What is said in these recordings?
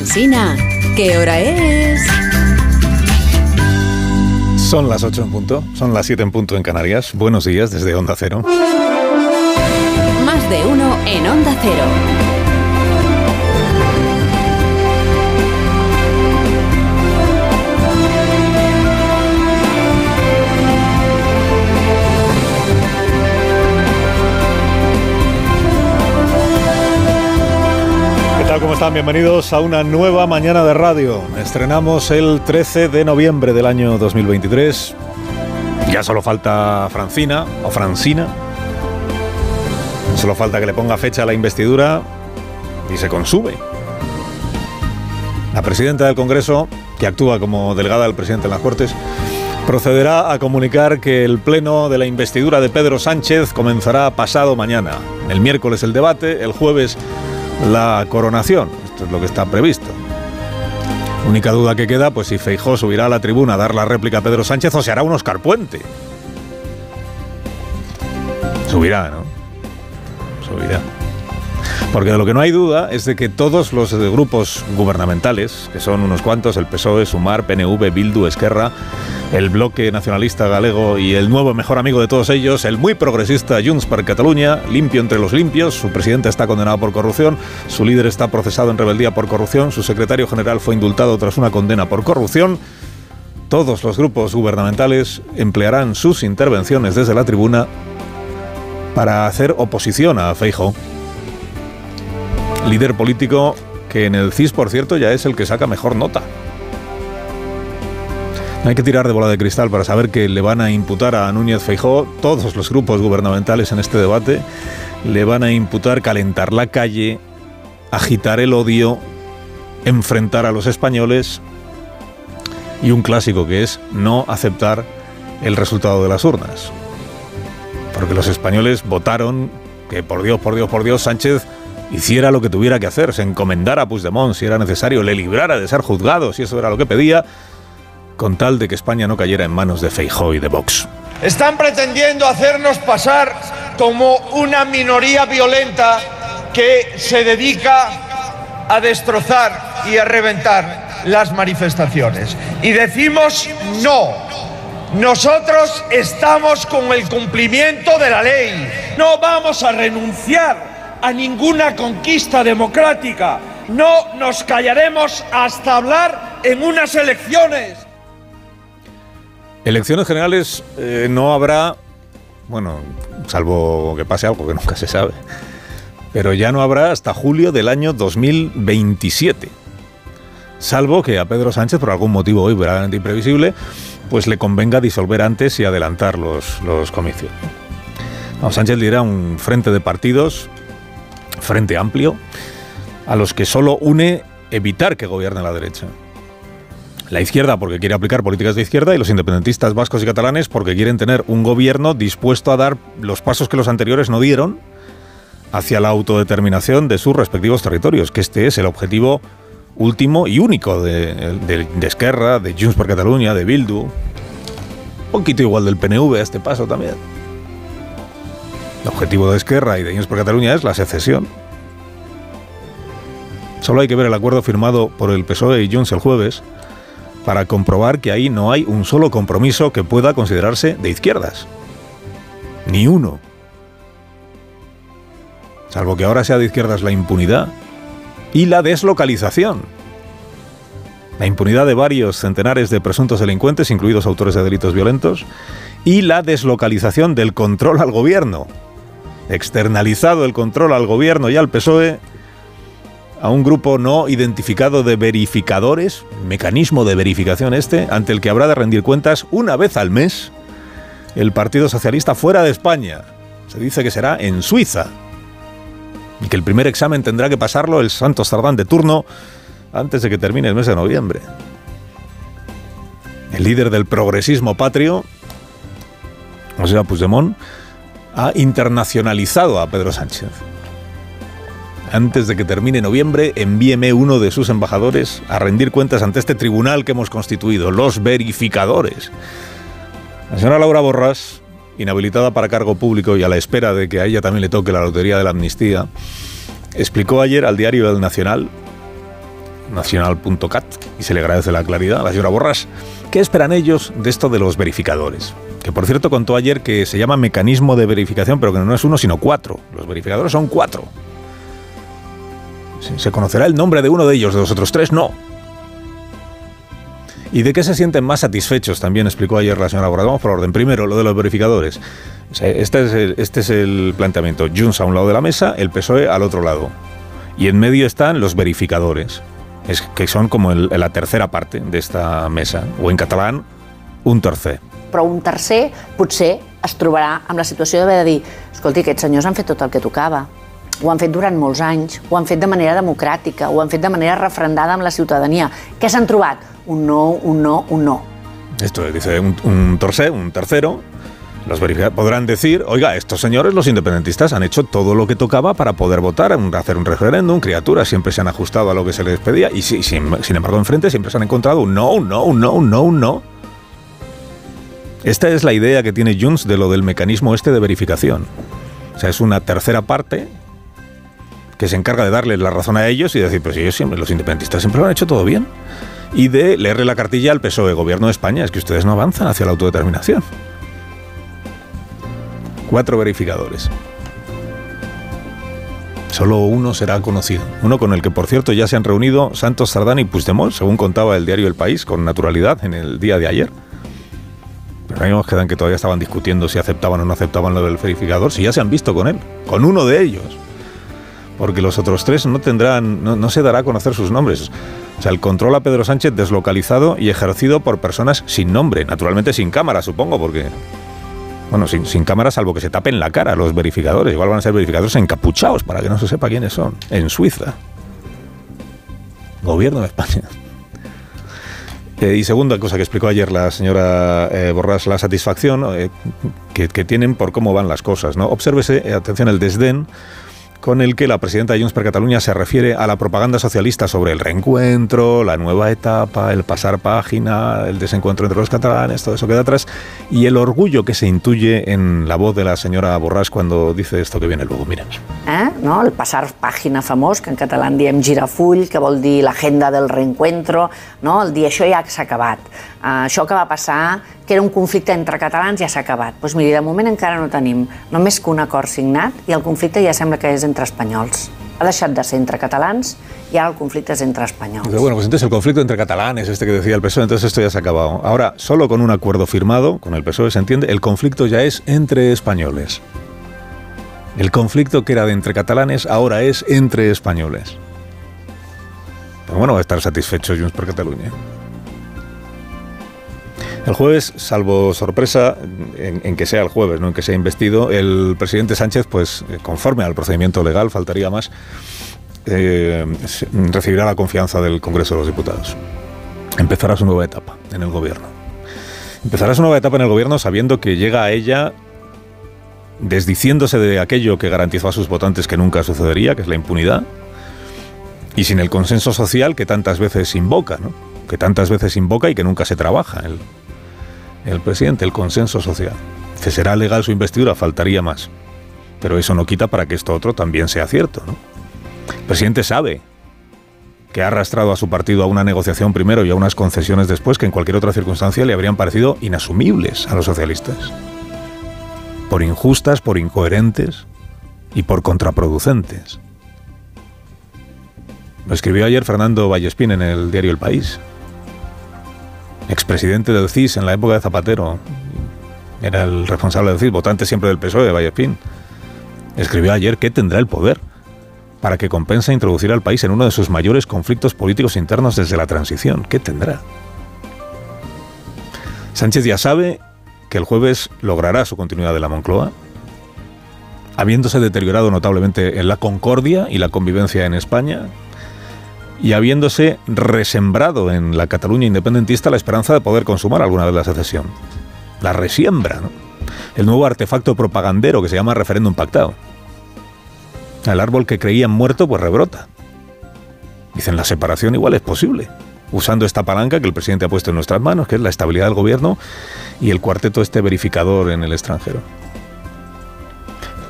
Alsina, ¿qué hora es? Son las 8 en punto, son las 7 en punto en Canarias. Buenos días desde Onda Cero. Más de uno en Onda Cero. ¿Cómo están? Bienvenidos a una nueva mañana de radio. Estrenamos el 13 de noviembre del año 2023. Ya solo falta Francina o Francina. Solo falta que le ponga fecha a la investidura y se consume. La presidenta del Congreso, que actúa como delegada del presidente en las Cortes, procederá a comunicar que el pleno de la investidura de Pedro Sánchez comenzará pasado mañana. El miércoles el debate, el jueves la coronación. Esto es lo que está previsto. Única duda que queda, pues si Feijó subirá a la tribuna a dar la réplica a Pedro Sánchez o se hará un Oscar Puente. Subirá, ¿no? Subirá. Porque de lo que no hay duda es de que todos los grupos gubernamentales, que son unos cuantos, el PSOE, Sumar, PNV, Bildu, Esquerra, el bloque nacionalista galego y el nuevo mejor amigo de todos ellos, el muy progresista Junts per Catalunya, limpio entre los limpios, su presidente está condenado por corrupción, su líder está procesado en rebeldía por corrupción, su secretario general fue indultado tras una condena por corrupción. Todos los grupos gubernamentales emplearán sus intervenciones desde la tribuna para hacer oposición a Feijo líder político que en el CIS, por cierto, ya es el que saca mejor nota. No hay que tirar de bola de cristal para saber que le van a imputar a Núñez Feijó todos los grupos gubernamentales en este debate le van a imputar calentar la calle, agitar el odio, enfrentar a los españoles y un clásico que es no aceptar el resultado de las urnas. Porque los españoles votaron que por Dios, por Dios, por Dios, Sánchez hiciera lo que tuviera que hacer, se encomendara a Puigdemont si era necesario, le librara de ser juzgado si eso era lo que pedía, con tal de que España no cayera en manos de Feijóo y de Vox. Están pretendiendo hacernos pasar como una minoría violenta que se dedica a destrozar y a reventar las manifestaciones. Y decimos no. Nosotros estamos con el cumplimiento de la ley. No vamos a renunciar a ninguna conquista democrática. No nos callaremos hasta hablar en unas elecciones. Elecciones generales eh, no habrá, bueno, salvo que pase algo que nunca se sabe, pero ya no habrá hasta julio del año 2027. Salvo que a Pedro Sánchez, por algún motivo hoy verdaderamente imprevisible, pues le convenga disolver antes y adelantar los, los comicios. No, Sánchez lidera un frente de partidos, frente amplio, a los que solo une evitar que gobierne la derecha. La izquierda porque quiere aplicar políticas de izquierda y los independentistas vascos y catalanes porque quieren tener un gobierno dispuesto a dar los pasos que los anteriores no dieron hacia la autodeterminación de sus respectivos territorios, que este es el objetivo último y único de, de, de Esquerra, de Junts per Catalunya, de Bildu, un poquito igual del PNV a este paso también. El objetivo de Esquerra y de Junts per Catalunya es la secesión. Solo hay que ver el acuerdo firmado por el PSOE y Junts el jueves para comprobar que ahí no hay un solo compromiso que pueda considerarse de izquierdas. Ni uno. Salvo que ahora sea de izquierdas la impunidad y la deslocalización. La impunidad de varios centenares de presuntos delincuentes, incluidos autores de delitos violentos, y la deslocalización del control al gobierno. Externalizado el control al gobierno y al PSOE a un grupo no identificado de verificadores, mecanismo de verificación este, ante el que habrá de rendir cuentas una vez al mes el Partido Socialista fuera de España. Se dice que será en Suiza. Y que el primer examen tendrá que pasarlo el Santos Tardán de turno antes de que termine el mes de noviembre. El líder del progresismo patrio, o sea, Puigdemont, ha internacionalizado a Pedro Sánchez antes de que termine noviembre, envíeme uno de sus embajadores a rendir cuentas ante este tribunal que hemos constituido, los verificadores. La señora Laura Borras, inhabilitada para cargo público y a la espera de que a ella también le toque la lotería de la amnistía, explicó ayer al diario El Nacional nacional.cat y se le agradece la claridad a la señora Borras. ¿Qué esperan ellos de esto de los verificadores? Que por cierto contó ayer que se llama mecanismo de verificación, pero que no es uno, sino cuatro. Los verificadores son cuatro. ¿Se conocerá el nombre de uno de ellos, de los otros tres? No. ¿Y de qué se sienten más satisfechos? También explicó ayer la señora Borras. Vamos por orden. Primero, lo de los verificadores. Este es el, este es el planteamiento. Junts a un lado de la mesa, el PSOE al otro lado. Y en medio están los verificadores, es que son como la tercera parte de esta mesa, o en catalán, un tercer. Però un tercer potser es trobarà amb la situació d'haver de dir escolti, aquests senyors han fet tot el que tocava, ho han fet durant molts anys, ho han fet de manera democràtica, ho han fet de manera refrendada amb la ciutadania. Què s'han trobat? Un no, un no, un no. Esto es, dice un, un tercer, un tercero, los podrán decir, oiga, estos señores, los independentistas, han hecho todo lo que tocaba para poder votar, hacer un referéndum, criaturas, siempre se han ajustado a lo que se les pedía y sin embargo enfrente siempre se han encontrado un no, un no, un no, un no, un no. Esta es la idea que tiene Junts de lo del mecanismo este de verificación. O sea, es una tercera parte que se encarga de darle la razón a ellos y decir, pues ellos siempre, los independentistas siempre lo han hecho todo bien. Y de leerle la cartilla al PSOE, gobierno de España, es que ustedes no avanzan hacia la autodeterminación cuatro verificadores. Solo uno será conocido. Uno con el que, por cierto, ya se han reunido Santos Sardán y Puigdemont, según contaba el diario El País, con naturalidad en el día de ayer. A quedan que todavía estaban discutiendo si aceptaban o no aceptaban lo del verificador, si ya se han visto con él, con uno de ellos. Porque los otros tres no tendrán, no, no se dará a conocer sus nombres. O sea, el control a Pedro Sánchez deslocalizado y ejercido por personas sin nombre, naturalmente sin cámara, supongo, porque bueno, sin, sin cámara, salvo que se tapen la cara los verificadores. Igual van a ser verificadores encapuchados para que no se sepa quiénes son. En Suiza. Gobierno de España. Eh, y segunda cosa que explicó ayer la señora eh, Borras, la satisfacción eh, que, que, tienen por cómo van las cosas. ¿no? Obsérvese, eh, atención, el desdén con el que la presidenta de Junts per Cataluña se refiere a la propaganda socialista sobre el reencuentro, la nueva etapa, el pasar página, el desencuentro entre los catalanes, todo eso queda atrás, y el orgullo que se intuye en la voz de la señora Borràs cuando dice esto que viene luego. Miren. Eh? No? El passar pàgina famós, que en català en diem girafull, que vol dir l'agenda del reencuentro, no? el dir això ja s'ha acabat. Uh, això que va passar, que era un conflicte entre catalans, ja s'ha acabat. Doncs miri, de moment encara no tenim només que un acord signat i el conflicte ja sembla que és entre espanyols. Ha deixat de entre catalans y ahora el conflicto es entre españoles. Pero bueno, pues entonces el conflicto entre catalanes, este que decía el PSOE, entonces esto ya se ha acabado. Ahora, solo con un acuerdo firmado, con el PSOE se entiende, el conflicto ya es entre españoles. El conflicto que era de entre catalanes ahora es entre españoles. Pero bueno, va a estar satisfecho Junts por Cataluña. El jueves, salvo sorpresa, en, en, que sea el jueves, no en que sea investido, el presidente Sánchez, pues conforme al procedimiento legal, faltaría más, eh, recibirá la confianza del Congreso de los Diputados. Empezará su nueva etapa en el gobierno. Empezará su nueva etapa en el gobierno sabiendo que llega a ella desdiciéndose de aquello que garantizó a sus votantes que nunca sucedería, que es la impunidad, y sin el consenso social que tantas veces invoca, ¿no? que tantas veces invoca y que nunca se trabaja el, el presidente, el consenso social. Que será legal su investidura, faltaría más. Pero eso no quita para que esto otro también sea cierto. ¿no? El presidente sabe que ha arrastrado a su partido a una negociación primero y a unas concesiones después que en cualquier otra circunstancia le habrían parecido inasumibles a los socialistas. Por injustas, por incoherentes y por contraproducentes. Lo escribió ayer Fernando Vallespín en el diario El País expresidente del CIS en la época de Zapatero, era el responsable del CIS, votante siempre del PSOE de Vallespín, escribió ayer que tendrá el poder para que compense introducir al país en uno de sus mayores conflictos políticos internos desde la transición. ¿Qué tendrá? Sánchez ya sabe que el jueves logrará su continuidad de la Moncloa, habiéndose deteriorado notablemente en la concordia y la convivencia en España, y habiéndose resembrado en la Cataluña independentista la esperanza de poder consumar alguna vez la secesión. La resiembra, ¿no? El nuevo artefacto propagandero que se llama referéndum pactado. El árbol que creían muerto, pues rebrota. Dicen, la separación igual es posible, usando esta palanca que el presidente ha puesto en nuestras manos, que es la estabilidad del gobierno y el cuarteto este verificador en el extranjero.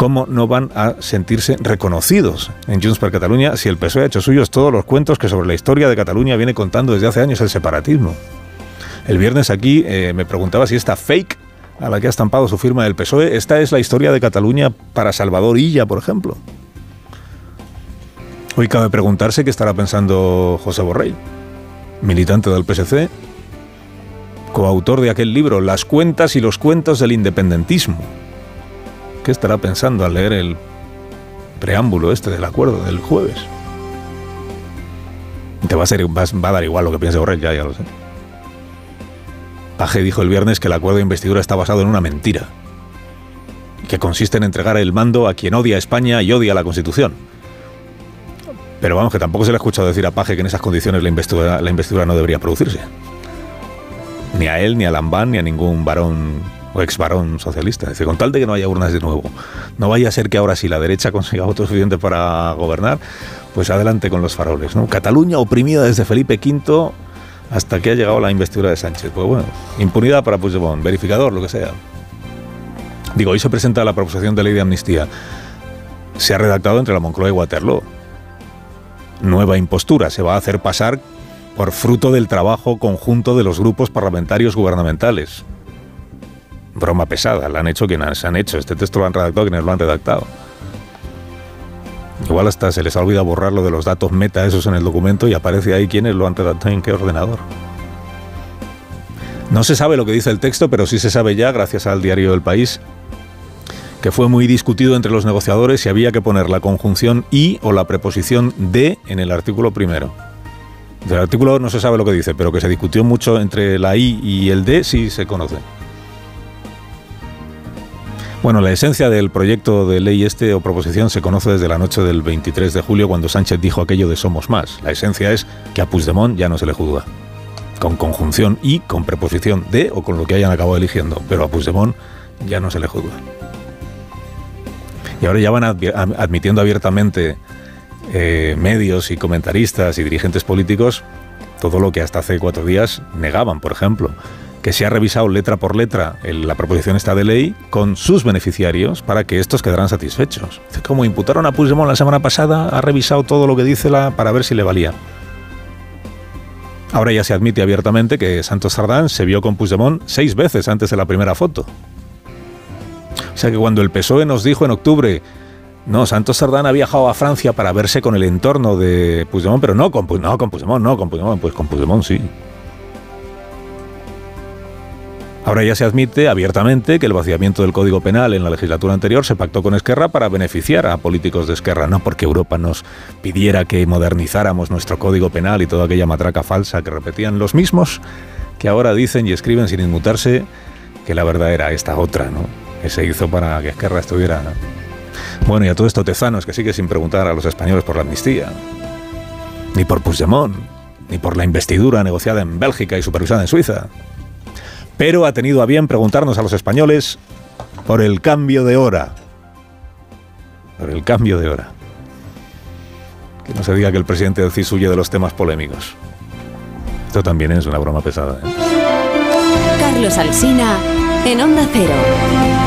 ¿Cómo no van a sentirse reconocidos en Junts per Catalunya si el PSOE ha hecho suyos todos los cuentos que sobre la historia de Cataluña viene contando desde hace años el separatismo? El viernes aquí eh, me preguntaba si esta fake a la que ha estampado su firma del PSOE, esta es la historia de Cataluña para Salvador Illa, por ejemplo. Hoy cabe preguntarse qué estará pensando José Borrell, militante del PSC, coautor de aquel libro Las cuentas y los cuentos del independentismo. ¿Qué estará pensando al leer el preámbulo este del acuerdo del jueves? Te va a, ser, va a dar igual lo que piense Borrell, ya, ya lo sé. Paje dijo el viernes que el acuerdo de investidura está basado en una mentira, que consiste en entregar el mando a quien odia a España y odia la Constitución. Pero vamos, que tampoco se le ha escuchado decir a Paje que en esas condiciones la investidura, la investidura no debería producirse. Ni a él, ni a Lambán, ni a ningún varón o ex varón socialista. Dice, con tal de que no haya urnas de nuevo, no vaya a ser que ahora si la derecha consiga votos suficientes para gobernar, pues adelante con los faroles. Cataluña oprimida desde Felipe V hasta que ha llegado la investidura de Sánchez. Pues bueno, impunidad para Puigdemont, verificador, lo que sea. Digo, hoy se presenta la proposición de ley de amnistía. Se ha redactado entre la Moncloa y Waterloo. Nueva impostura, se va a hacer pasar por fruto del trabajo conjunto de los grupos parlamentarios gubernamentales. Broma pesada, la han hecho quienes han hecho. Este texto lo han redactado quienes lo han redactado. Igual hasta se les ha olvidado borrar lo de los datos meta esos en el documento y aparece ahí quiénes lo han redactado en qué ordenador. No se sabe lo que dice el texto, pero sí se sabe ya, gracias al diario El País, que fue muy discutido entre los negociadores si había que poner la conjunción y o la preposición de en el artículo primero. Del artículo no se sabe lo que dice, pero que se discutió mucho entre la i y el de sí se conoce. Bueno, la esencia del proyecto de ley este o proposición se conoce desde la noche del 23 de julio cuando Sánchez dijo aquello de somos más. La esencia es que a Puigdemont ya no se le juzga. Con conjunción y con preposición de o con lo que hayan acabado eligiendo. Pero a Puigdemont ya no se le juzga. Y ahora ya van admitiendo abiertamente eh, medios y comentaristas y dirigentes políticos todo lo que hasta hace cuatro días negaban, por ejemplo que se ha revisado letra por letra la proposición esta de ley con sus beneficiarios para que estos quedaran satisfechos. Como imputaron a Puigdemont la semana pasada, ha revisado todo lo que dice la para ver si le valía. Ahora ya se admite abiertamente que Santos Sardán se vio con Puigdemont seis veces antes de la primera foto. O sea que cuando el PSOE nos dijo en octubre, no, Santos Sardán ha viajado a Francia para verse con el entorno de Puigdemont, pero no con, no, con Puigdemont, no con Puigdemont, pues con Puigdemont sí. Ahora ya se admite abiertamente que el vaciamiento del Código Penal en la legislatura anterior se pactó con Esquerra para beneficiar a políticos de Esquerra, no porque Europa nos pidiera que modernizáramos nuestro Código Penal y toda aquella matraca falsa que repetían los mismos que ahora dicen y escriben sin inmutarse que la verdad era esta otra, ¿no? Que se hizo para que Esquerra estuviera. Bueno, y a todo esto Tezanos, que sigue sin preguntar a los españoles por la amnistía, ni por Puigdemont, ni por la investidura negociada en Bélgica y supervisada en Suiza pero ha tenido a bien preguntarnos a los españoles por el cambio de hora. Por el cambio de hora. Que no se diga que el presidente del CIS huye de los temas polémicos. Esto también es una broma pesada. ¿eh? Carlos Alsina en Onda Cero.